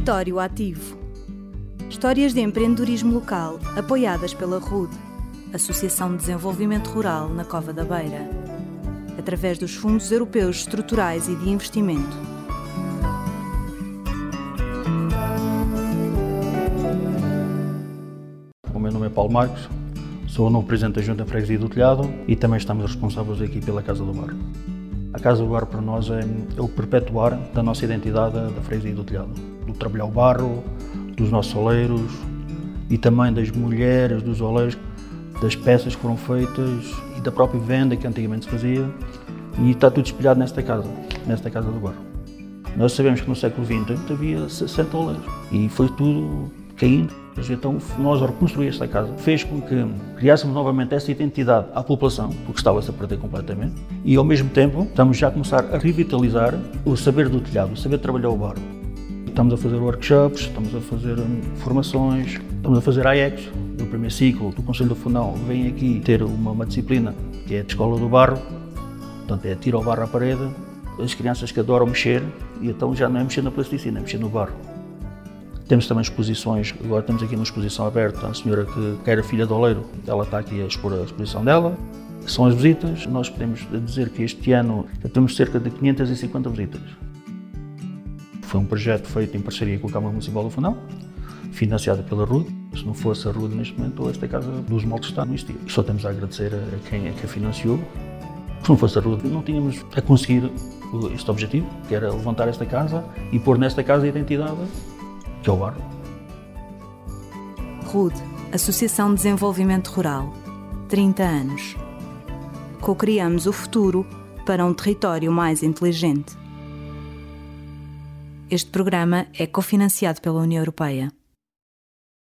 Território Ativo. Histórias de empreendedorismo local apoiadas pela RUD, Associação de Desenvolvimento Rural na Cova da Beira, através dos Fundos Europeus Estruturais e de Investimento. O meu nome é Paulo Marcos, sou o novo Presidente da Junta Freguesia do Telhado e também estamos responsáveis aqui pela Casa do Bar. A Casa do Bar para nós é, é o perpetuar da nossa identidade da Freguesia do Telhado, do trabalhar o barro, dos nossos oleiros e também das mulheres, dos oleiros, das peças que foram feitas e da própria venda que antigamente se fazia e está tudo espelhado nesta casa, nesta Casa do Barro. Nós sabemos que no século XX havia 60 oleiros e foi tudo caindo. Então, nós, ao reconstruir esta casa, fez com que criássemos novamente essa identidade à população, porque estava-se a perder completamente, e ao mesmo tempo estamos já a começar a revitalizar o saber do telhado, o saber trabalhar o barro. Estamos a fazer workshops, estamos a fazer hum, formações, estamos a fazer AEX, do primeiro ciclo do Conselho do Fundão, vem aqui ter uma, uma disciplina que é a Escola do Barro, portanto é tiro o barro à parede, as crianças que adoram mexer, e então já não é mexer na plasticina, é mexer no barro. Temos também exposições, agora temos aqui uma exposição aberta, a senhora que, era filha do oleiro, ela está aqui a expor a exposição dela. São as visitas, nós podemos dizer que este ano temos cerca de 550 visitas. Foi um projeto feito em parceria com a Câmara Municipal do Fundão, financiado pela RUD. Se não fosse a RUD neste momento, esta Casa dos Moldes está no existia. Só temos a agradecer a quem, a quem financiou. Se não fosse a RUD, não tínhamos a conseguir este objetivo, que era levantar esta casa e pôr nesta casa a identidade barro. RUD, Associação de Desenvolvimento Rural. 30 anos. Co-criamos o futuro para um território mais inteligente. Este programa é cofinanciado pela União Europeia.